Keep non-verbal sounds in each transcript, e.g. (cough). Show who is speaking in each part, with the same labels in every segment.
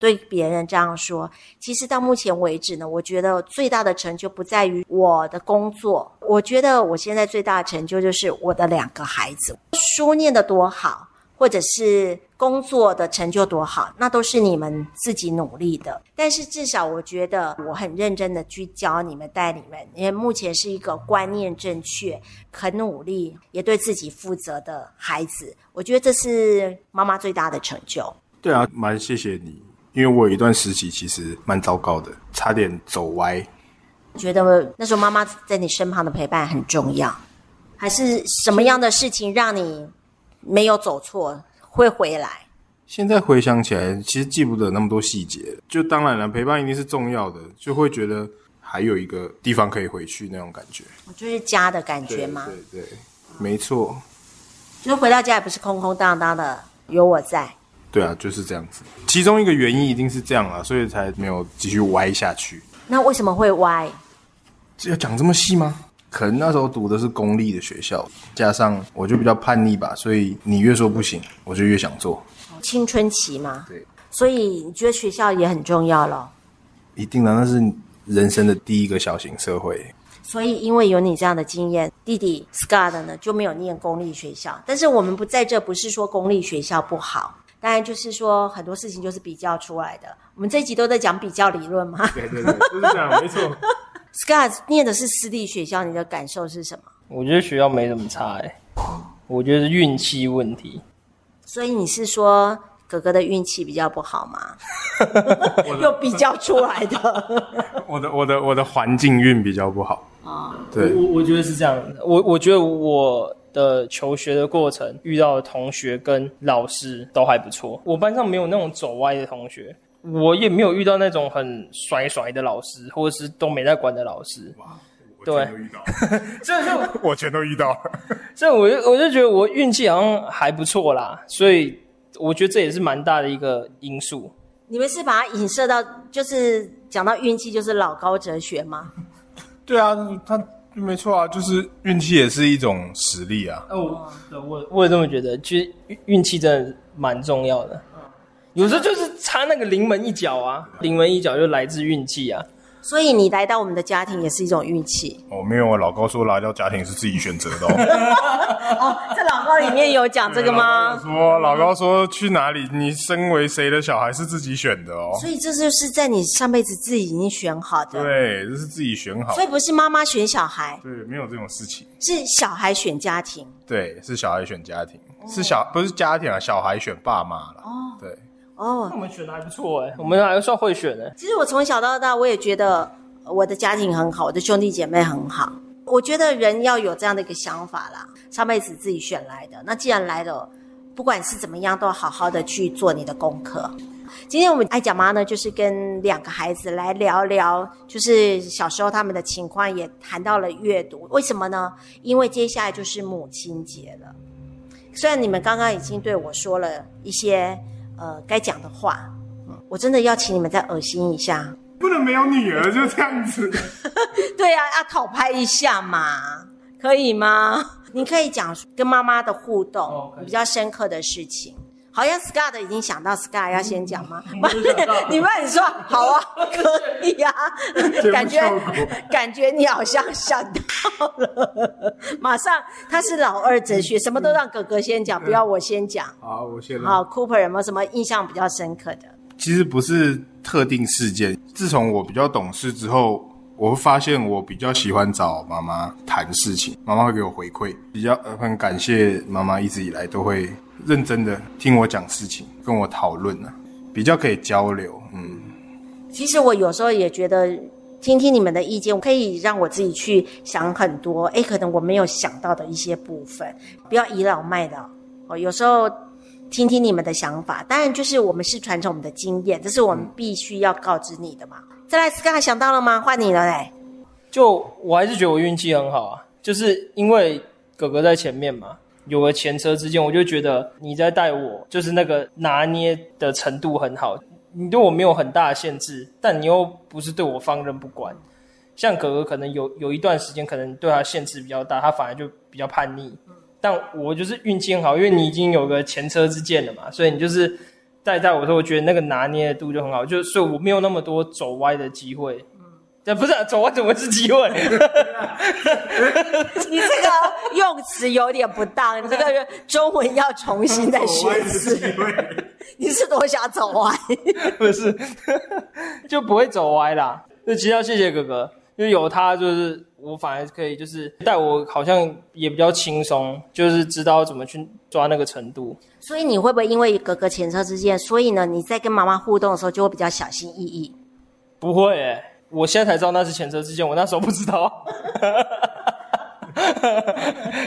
Speaker 1: 对别人这样说。其实到目前为止呢，我觉得最大的成就不在于我的工作，我觉得我现在最大的成就就是我的两个孩子，书念得多好。或者是工作的成就多好，那都是你们自己努力的。但是至少我觉得我很认真的去教你们、带你们，因为目前是一个观念正确、很努力、也对自己负责的孩子。我觉得这是妈妈最大的成就。
Speaker 2: 对啊，蛮谢谢你，因为我有一段时期其实蛮糟糕的，差点走歪。
Speaker 1: 觉得那时候妈妈在你身旁的陪伴很重要，还是什么样的事情让你？没有走错，会回来。
Speaker 2: 现在回想起来，其实记不得那么多细节。就当然了，陪伴一定是重要的，就会觉得还有一个地方可以回去那种感觉。
Speaker 1: 就是家的感觉吗？
Speaker 2: 对对对，没错。
Speaker 1: 就是回到家也不是空空荡荡的，有我在。
Speaker 2: 对啊，就是这样子。其中一个原因一定是这样啊，所以才没有继续歪下去。
Speaker 1: 那为什么会歪？
Speaker 2: 这要讲这么细吗？可能那时候读的是公立的学校，加上我就比较叛逆吧，所以你越说不行，我就越想做。
Speaker 1: 青春期嘛，
Speaker 2: 对，
Speaker 1: 所以你觉得学校也很重要咯？
Speaker 2: 一定的，那是人生的第一个小型社会。
Speaker 1: 所以因为有你这样的经验，弟弟 Scott 呢就没有念公立学校。但是我们不在这，不是说公立学校不好，当然就是说很多事情就是比较出来的。我们这一集都在讲比较理论嘛，
Speaker 2: 对对对，就是这样，没错。(laughs)
Speaker 1: Scott 念的是私立学校，你的感受是什么？
Speaker 3: 我觉得学校没怎么差哎，我觉得是运气问题。
Speaker 1: 所以你是说哥哥的运气比较不好吗？又比较出来的。
Speaker 2: 我的我的我的环境运比较不好
Speaker 3: 啊。对，我我觉得是这样。我我觉得我的求学的过程遇到的同学跟老师都还不错。我班上没有那种走歪的同学。我也没有遇到那种很甩甩的老师，或者是都没在管的老师。哇，我全都遇到，(laughs) 所以就 (laughs)
Speaker 2: 我全都遇到。(laughs)
Speaker 3: 所以我就我就觉得我运气好像还不错啦，所以我觉得这也是蛮大的一个因素。
Speaker 1: 你们是把它影射到，就是讲到运气就是老高哲学吗？
Speaker 2: 对啊，他没错啊，就是运气也是一种实力啊。
Speaker 3: 哦，我我也这么觉得，其实运气真的蛮重要的。有时候就是差那个临门一脚啊，临门一脚就来自运气啊。
Speaker 1: 所以你来到我们的家庭也是一种运气。
Speaker 2: 哦，没有啊，老高说来到家庭是自己选择的哦。(laughs)
Speaker 1: 哦，这老高里面有讲这个吗？
Speaker 2: 老说老高说去哪里，你身为谁的小孩是自己选的哦。
Speaker 1: 所以这就是在你上辈子自己已经选好的。
Speaker 2: 对，这是自己选好的。
Speaker 1: 所以不是妈妈选小孩。
Speaker 2: 对，没有这种事情。
Speaker 1: 是小孩选家庭。
Speaker 2: 对，是小孩选家庭，哦、是小不是家庭啊，小孩选爸妈了。哦，对。
Speaker 3: 哦，我们选的还不错哎，我们还算会选的。
Speaker 1: 其实我从小到大，我也觉得我的家庭很好，我的兄弟姐妹很好。我觉得人要有这样的一个想法啦，上辈子自己选来的。那既然来了，不管是怎么样，都要好好的去做你的功课。今天我们爱讲妈呢，就是跟两个孩子来聊聊，就是小时候他们的情况，也谈到了阅读。为什么呢？因为接下来就是母亲节了。虽然你们刚刚已经对我说了一些。呃，该讲的话，我真的要请你们再恶心一下，
Speaker 2: 不能没有女儿就这样子。(laughs)
Speaker 1: 对呀、啊，要讨拍一下嘛，可以吗？你可以讲跟妈妈的互动，哦、比较深刻的事情。好像 Scott 已经想到 Scott 要先讲吗？(laughs) 你们你说好啊，(laughs) 可以啊，感觉感觉你好像想到了，马上他是老二哲学，什么都让哥哥先讲，不要我先讲。
Speaker 2: 好，我先。
Speaker 1: 好，Cooper 有没有什么印象比较深刻的？
Speaker 2: 其实不是特定事件，自从我比较懂事之后，我会发现我比较喜欢找妈妈谈事情，妈妈会给我回馈，比较很感谢妈妈一直以来都会。认真的听我讲事情，跟我讨论呢，比较可以交流。嗯，
Speaker 1: 其实我有时候也觉得，听听你们的意见，我可以让我自己去想很多。诶，可能我没有想到的一些部分，不要倚老卖老。哦，有时候听听你们的想法，当然就是我们是传承我们的经验，这是我们必须要告知你的嘛。嗯、再来，Scott 想到了吗？换你了嘞。
Speaker 3: 就我还是觉得我运气很好啊，就是因为哥哥在前面嘛。有了前车之鉴，我就觉得你在带我，就是那个拿捏的程度很好。你对我没有很大的限制，但你又不是对我放任不管。像哥哥可能有有一段时间，可能对他限制比较大，他反而就比较叛逆。但我就是运气很好，因为你已经有个前车之鉴了嘛，所以你就是。带带我的时候，我觉得那个拿捏的度就很好，就所以我没有那么多走歪的机会。这不是、啊、走歪怎么是机会？(laughs)
Speaker 1: 你这个用词有点不当，你这个中文要重新再学一次。你是多想走歪？(laughs)
Speaker 3: 不是，(laughs) 就不会走歪啦。那其实要谢谢哥哥，因为有他，就是我反而可以，就是带我，好像也比较轻松，就是知道怎么去抓那个程度。
Speaker 1: 所以你会不会因为哥哥前车之鉴，所以呢，你在跟妈妈互动的时候就会比较小心翼翼？
Speaker 3: 不会、欸我现在才知道那是前车之鉴，我那时候不知道。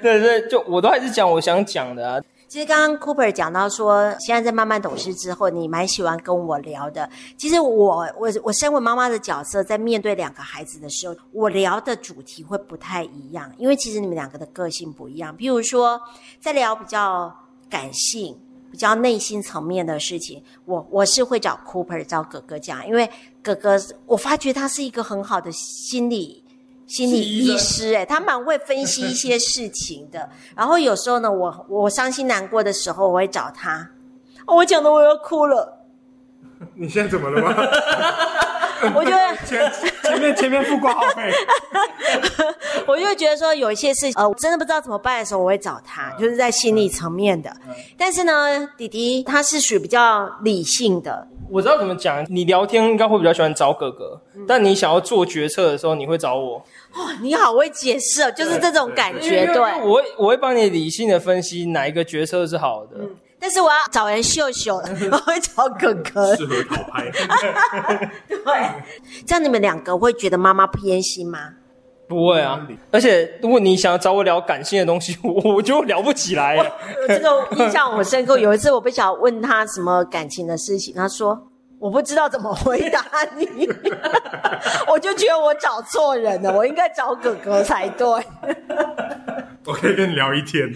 Speaker 3: 对 (laughs) 对，就我都还是讲我想讲的啊。
Speaker 1: 其实刚刚 Cooper 讲到说，现在在慢慢懂事之后，你蛮喜欢跟我聊的。其实我我我身为妈妈的角色，在面对两个孩子的时候，我聊的主题会不太一样，因为其实你们两个的个性不一样。譬如说，在聊比较感性。比较内心层面的事情，我我是会找 Cooper 找哥哥讲，因为哥哥我发觉他是一个很好的心理心理医师，诶，他蛮会分析一些事情的。然后有时候呢，我我伤心难过的时候，我会找他，我讲的我要哭了。(laughs)
Speaker 2: 你现在怎么了吗？(laughs) (laughs)
Speaker 1: 我觉得
Speaker 2: 前前面前面付挂号费，(laughs)
Speaker 1: 我就觉得说有一些事情，呃，我真的不知道怎么办的时候，我会找他，就是在心理层面的。但是呢，弟弟他是属于比较理性的。
Speaker 3: 我知道怎么讲，你聊天应该会比较喜欢找哥哥，但你想要做决策的时候，你会找我。
Speaker 1: 哦，你好会解释哦，就是这种感觉。对，
Speaker 3: 我会我会帮你理性的分析哪一个决策是好的。嗯
Speaker 1: 但是我要找人秀秀，(laughs) 我会找哥哥。
Speaker 2: 适合讨拍。(laughs)
Speaker 1: 对，这样你们两个会觉得妈妈偏心吗？
Speaker 3: 不会啊，而且如果你想要找我聊感性的东西，我 (laughs) 我就聊不起来。
Speaker 1: 这个印象我深刻。有一次我不想问他什么感情的事情，他说我不知道怎么回答你，我就觉得我找错人了，我应该找哥哥才对。
Speaker 2: 我可以跟你聊一天。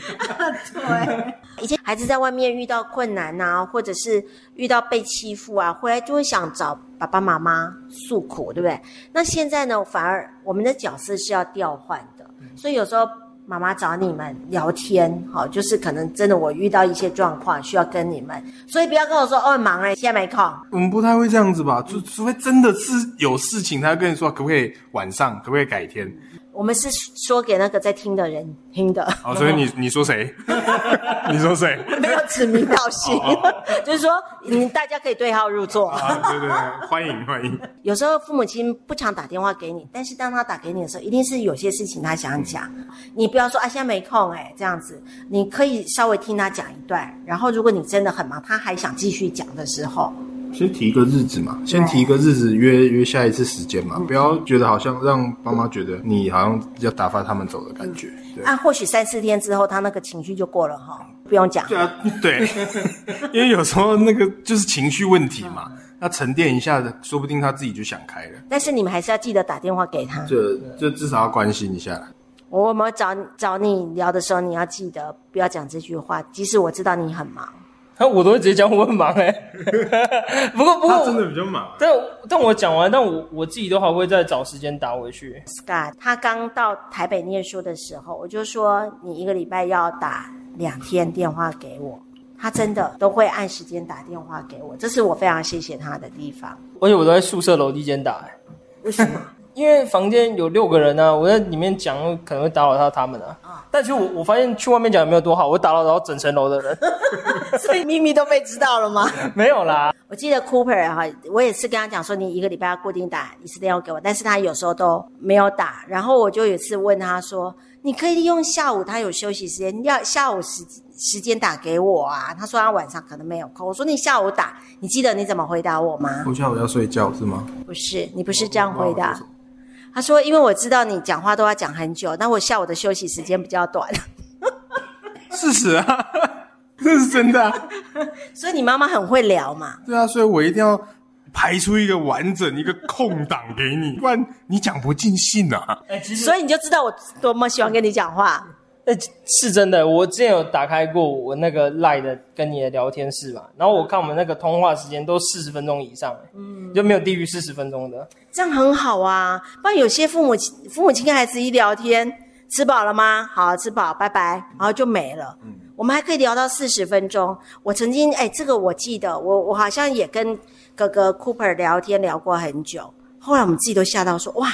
Speaker 1: 对，以前孩子在外面遇到困难啊，或者是遇到被欺负啊，回来就会想找爸爸妈妈诉苦，对不对？那现在呢，反而我们的角色是要调换的，所以有时候妈妈找你们聊天，好，就是可能真的我遇到一些状况需要跟你们，所以不要跟我说哦，很忙哎，现在没空。
Speaker 2: 我们不太会这样子吧？就除非真的是有事情，他跟你说可不可以晚上，可不可以改天？
Speaker 1: 我们是说给那个在听的人听的。
Speaker 2: 哦，所以你 (laughs) 你说谁？(laughs) 你说谁？
Speaker 1: 没有指名道姓，(laughs) 就是说，你大家可以对号入座。
Speaker 2: 啊，对对对，欢迎欢迎。
Speaker 1: 有时候父母亲不常打电话给你，但是当他打给你的时候，一定是有些事情他想讲。你不要说啊，现在没空哎，这样子，你可以稍微听他讲一段，然后如果你真的很忙，他还想继续讲的时候。
Speaker 2: 先提一个日子嘛，先提一个日子约约下一次时间嘛，不要觉得好像让妈妈觉得你好像要打发他们走的感觉。对
Speaker 1: 啊，或许三四天之后他那个情绪就过了哈，不用讲。
Speaker 2: 对啊，对，因为有时候那个就是情绪问题嘛，那沉淀一下子，说不定他自己就想开了。
Speaker 1: 但是你们还是要记得打电话给他，
Speaker 2: 就就至少要关心一下。
Speaker 1: 我们找找你聊的时候，你要记得不要讲这句话，即使我知道你很忙。
Speaker 3: 我都会直接讲我很忙哎、(laughs) 欸，不过不
Speaker 2: 过真的比较忙。
Speaker 3: 但但我讲完，但我我自己都还会再找时间打回去。
Speaker 1: Scott，他刚到台北念书的时候，我就说你一个礼拜要打两天电话给我，他真的都会按时间打电话给我，这是我非常谢谢他的地方。
Speaker 3: 而且我都在宿舍楼梯间打、欸，
Speaker 1: 为什么？
Speaker 3: 因为房间有六个人呢、啊，我在里面讲可能会打扰到他们啊。啊但其实我我发现去外面讲也没有多好，我打扰到整层楼的人，(laughs)
Speaker 1: 所以秘密都被知道了吗？(laughs)
Speaker 3: 没有啦。
Speaker 1: 我记得 Cooper 哈，我也是跟他讲说，你一个礼拜要固定打一次电话给我，但是他有时候都没有打。然后我就有一次问他说，你可以利用下午他有休息时间，要下午时时间打给我啊。他说他晚上可能没有空。我说你下午打，你记得你怎么回答我吗？
Speaker 2: 我下午要睡觉是吗？
Speaker 1: 不是，你不是这样回答。他说：“因为我知道你讲话都要讲很久，那我下午的休息时间比较短。(laughs) ”
Speaker 2: 事实啊，(laughs) 这是真的啊。(laughs)
Speaker 1: 所以你妈妈很会聊嘛？
Speaker 2: 对啊，所以我一定要排出一个完整一个空档给你，不然你讲不尽兴啊。
Speaker 1: 所以你就知道我多么喜欢跟你讲话。
Speaker 3: 欸，是真的。我之前有打开过我那个 Line 的跟你的聊天室嘛，然后我看我们那个通话时间都四十分钟以上，嗯，就没有低于四十分钟的。
Speaker 1: 这样很好啊，不然有些父母父母亲跟孩子一聊天，吃饱了吗？好，吃饱，拜拜，然后就没了。嗯，我们还可以聊到四十分钟。我曾经哎，这个我记得，我我好像也跟哥哥 Cooper 聊天聊过很久。后来我们自己都吓到说，哇，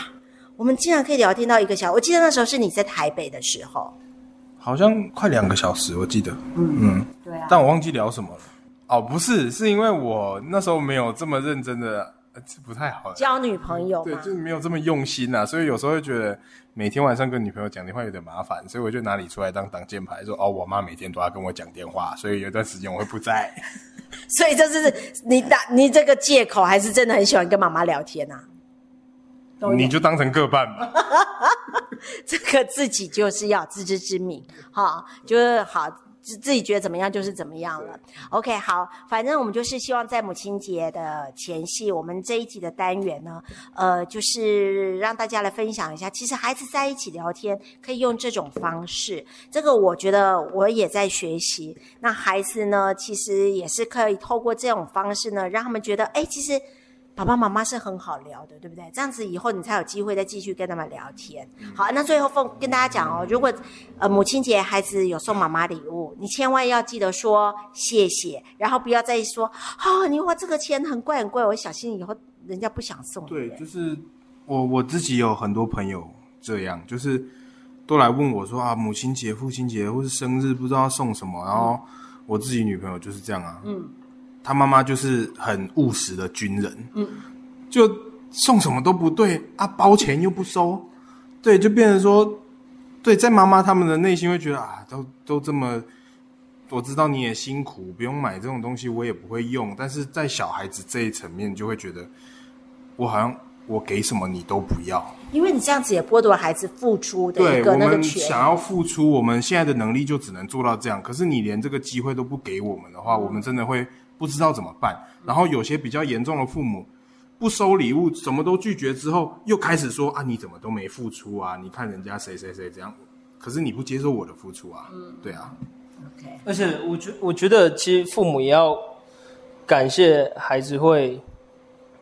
Speaker 1: 我们竟然可以聊天到一个小时。我记得那时候是你在台北的时候，
Speaker 2: 好像快两个小时，我记得。嗯嗯，对啊。但我忘记聊什么了。哦，不是，是因为我那时候没有这么认真的。这不太好，
Speaker 1: 交女朋友
Speaker 2: 对，就是没有这么用心呐、啊，所以有时候会觉得每天晚上跟女朋友讲电话有点麻烦，所以我就拿你出来当挡箭牌，说哦，我妈每天都要跟我讲电话，所以有段时间我会不在。(laughs)
Speaker 1: 所以这是你打你这个借口，还是真的很喜欢跟妈妈聊天啊？
Speaker 2: 你就当成各半吧。(laughs) (laughs)
Speaker 1: 这个自己就是要自知之明，哈，就是好。自己觉得怎么样就是怎么样了。OK，好，反正我们就是希望在母亲节的前夕，我们这一集的单元呢，呃，就是让大家来分享一下，其实孩子在一起聊天可以用这种方式。这个我觉得我也在学习。那孩子呢，其实也是可以透过这种方式呢，让他们觉得，哎，其实。爸爸妈妈是很好聊的，对不对？这样子以后你才有机会再继续跟他们聊天。好，那最后奉跟大家讲哦，如果呃母亲节孩子有送妈妈礼物，你千万要记得说谢谢，然后不要再说哦，你花这个钱很贵很贵，我小心以后人家不想送。
Speaker 2: 对，就是我我自己有很多朋友这样，就是都来问我说啊，母亲节、父亲节或是生日不知道送什么，然后我自己女朋友就是这样啊，嗯。他妈妈就是很务实的军人，嗯，就送什么都不对啊，包钱又不收，对，就变成说，对，在妈妈他们的内心会觉得啊，都都这么，我知道你也辛苦，不用买这种东西，我也不会用，但是在小孩子这一层面，就会觉得我好像我给什么你都不要，
Speaker 1: 因为你这样子也剥夺了孩子付出的一个那个权。对，我们
Speaker 2: 想要付出，我们现在的能力就只能做到这样，可是你连这个机会都不给我们的话，我们真的会。不知道怎么办，然后有些比较严重的父母不收礼物，什么都拒绝之后，又开始说啊，你怎么都没付出啊？你看人家谁谁谁这样，可是你不接受我的付出啊？嗯，对啊。
Speaker 3: OK，而且我觉我觉得其实父母也要感谢孩子会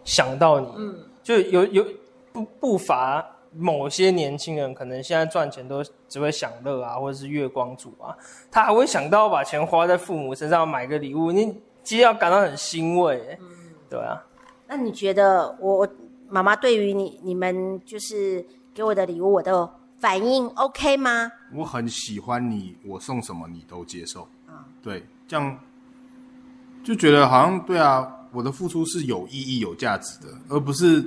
Speaker 3: 想到你，嗯，就有有不不乏某些年轻人，可能现在赚钱都只会享乐啊，或者是月光族啊，他还会想到把钱花在父母身上买个礼物，你。其实要感到很欣慰，嗯，对啊。
Speaker 1: 那你觉得我我妈妈对于你你们就是给我的礼物，我的反应 OK 吗？
Speaker 2: 我很喜欢你，我送什么你都接受。啊，对，这样就觉得好像对啊，我的付出是有意义、有价值的，而不是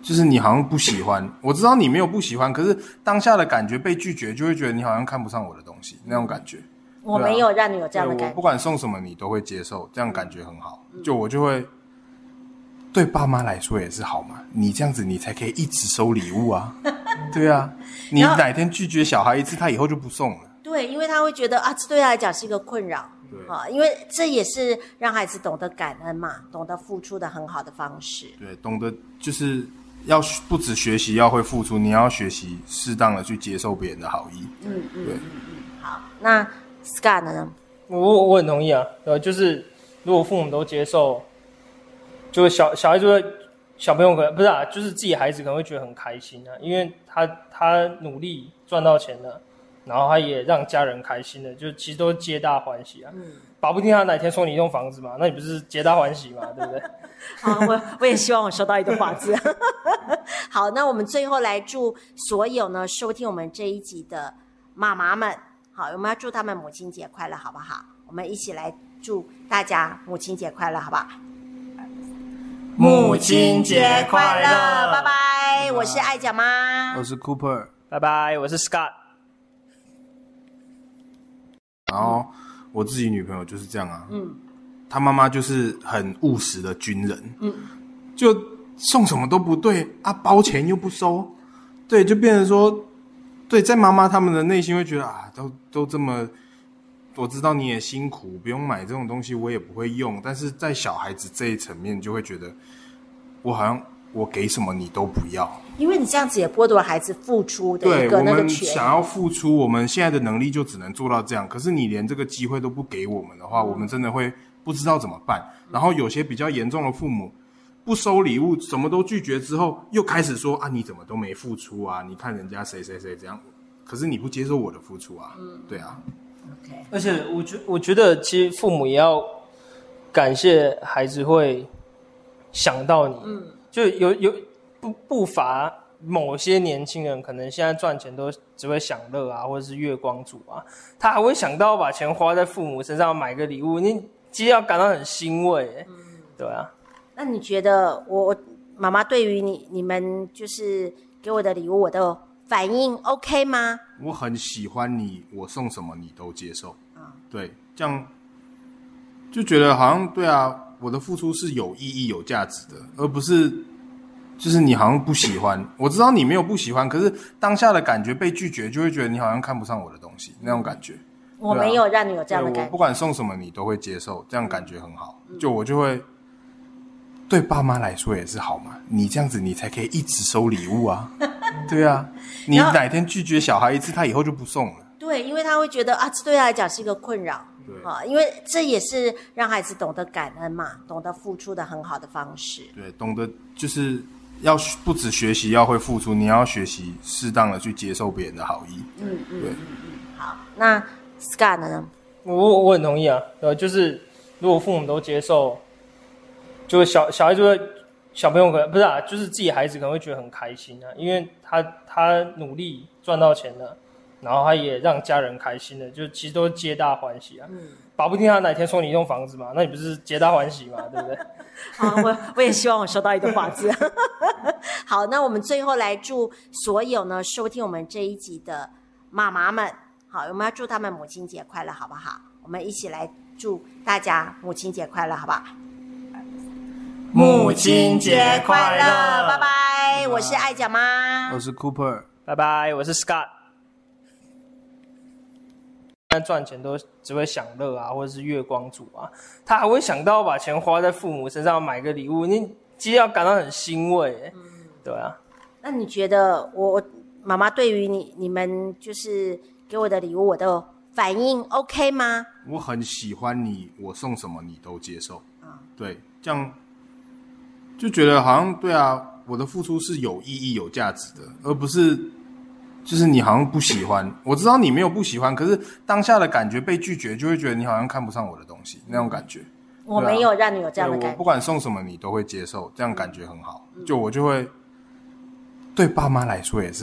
Speaker 2: 就是你好像不喜欢。(laughs) 我知道你没有不喜欢，可是当下的感觉被拒绝，就会觉得你好像看不上我的东西，那种感觉。
Speaker 1: 我没有让你有这样的感觉。
Speaker 2: 我不管送什么，你都会接受，这样感觉很好。就我就会对爸妈来说也是好嘛。你这样子，你才可以一直收礼物啊。(laughs) 对啊，你哪天拒绝小孩一次，他以后就不送了。
Speaker 1: 对，因为他会觉得啊，这对他来讲是一个困扰。对啊，因为这也是让孩子懂得感恩嘛，懂得付出的很好的方式。
Speaker 2: 对，懂得就是要不止学习要会付出，你要学习适当的去接受别人的好意。嗯嗯，对，
Speaker 1: 好，那。Scott 呢？
Speaker 3: 我我很同意啊，呃，就是如果父母都接受，就是小小孩就会小朋友可能不是啊，就是自己孩子可能会觉得很开心啊，因为他他努力赚到钱了，然后他也让家人开心了，就其实都是皆大欢喜啊。嗯，保不定他哪天送你一栋房子嘛，那你不是皆大欢喜嘛，对不对？(laughs)
Speaker 1: 好，我我也希望我收到一栋房子。(laughs) 好，那我们最后来祝所有呢收听我们这一集的妈妈们。好，我们要祝他们母亲节快乐，好不好？我们一起来祝大家母亲节快乐，好不好？
Speaker 3: 母亲节快乐，
Speaker 1: 拜拜！我是爱讲妈，
Speaker 2: 我是 Cooper，
Speaker 3: 拜拜！我是 Scott。
Speaker 2: 然后我自己女朋友就是这样啊，嗯，她妈妈就是很务实的军人，嗯，就送什么都不对啊，包钱又不收，对，就变成说。对，在妈妈他们的内心会觉得啊，都都这么，我知道你也辛苦，不用买这种东西，我也不会用。但是在小孩子这一层面，就会觉得我好像我给什么你都不要，
Speaker 1: 因为你这样子也剥夺了孩子付出的一个那个权。对，我们
Speaker 2: 想要付出，我们现在的能力就只能做到这样。可是你连这个机会都不给我们的话，嗯、我们真的会不知道怎么办。然后有些比较严重的父母。不收礼物，什么都拒绝之后，又开始说啊，你怎么都没付出啊？你看人家谁谁谁这样，可是你不接受我的付出啊？嗯，对啊。
Speaker 1: OK，
Speaker 3: 而且我觉我觉得其实父母也要感谢孩子会想到你，嗯，就有有不不乏某些年轻人可能现在赚钱都只会享乐啊，或者是月光族啊，他还会想到把钱花在父母身上买个礼物，你其实要感到很欣慰，嗯，对啊。
Speaker 1: 那你觉得我妈妈对于你你们就是给我的礼物，我的反应 OK 吗？
Speaker 2: 我很喜欢你，我送什么你都接受。啊，对，这样就觉得好像对啊，我的付出是有意义、有价值的，而不是就是你好像不喜欢。我知道你没有不喜欢，可是当下的感觉被拒绝，就会觉得你好像看不上我的东西，那种感觉。
Speaker 1: 我没有让你有这样的感觉。
Speaker 2: 我不管送什么你都会接受，这样感觉很好。就我就会。对爸妈来说也是好嘛，你这样子你才可以一直收礼物啊，(laughs) 对啊，你哪天拒绝小孩一次，他以后就不送了。
Speaker 1: 对，因为他会觉得啊，这对他来讲是一个困扰，对啊，因为这也是让孩子懂得感恩嘛，懂得付出的很好的方式。
Speaker 2: 对，懂得就是要不止学习要会付出，你要学习适当的去接受别人的好意。
Speaker 1: 嗯嗯，对嗯嗯。好，那 Scott 呢？
Speaker 3: 我我很同意啊，呃，就是如果父母都接受。就是小小孩就会，小朋友可能不是啊，就是自己孩子可能会觉得很开心啊，因为他他努力赚到钱了，然后他也让家人开心了，就其实都皆大欢喜啊。嗯，保不定他哪天送你一栋房子嘛，那你不是皆大欢喜嘛，(laughs) 对不对？
Speaker 1: 好，我我也希望我收到一栋房子。(laughs) 好，那我们最后来祝所有呢收听我们这一集的妈妈们，好，我们要祝他们母亲节快乐，好不好？我们一起来祝大家母亲节快乐，好不好？
Speaker 3: 母亲节快乐，
Speaker 1: 拜拜！我是艾酱妈，
Speaker 2: 我是 Cooper，
Speaker 3: 拜拜！我是 Scott。现在赚钱都只会享乐啊，或者是月光族啊，他还会想到把钱花在父母身上买个礼物，你其实要感到很欣慰，嗯，对啊。
Speaker 1: 那你觉得我妈妈对于你你们就是给我的礼物，我的反应 OK 吗？
Speaker 2: 我很喜欢你，我送什么你都接受。啊，对，这样。就觉得好像对啊，我的付出是有意义、有价值的，而不是就是你好像不喜欢。我知道你没有不喜欢，可是当下的感觉被拒绝，就会觉得你好像看不上我的东西，那种感觉。
Speaker 1: 我没有让你有这样的感觉。
Speaker 2: 我不管送什么，你都会接受，这样感觉很好。就我就会对爸妈来说也是。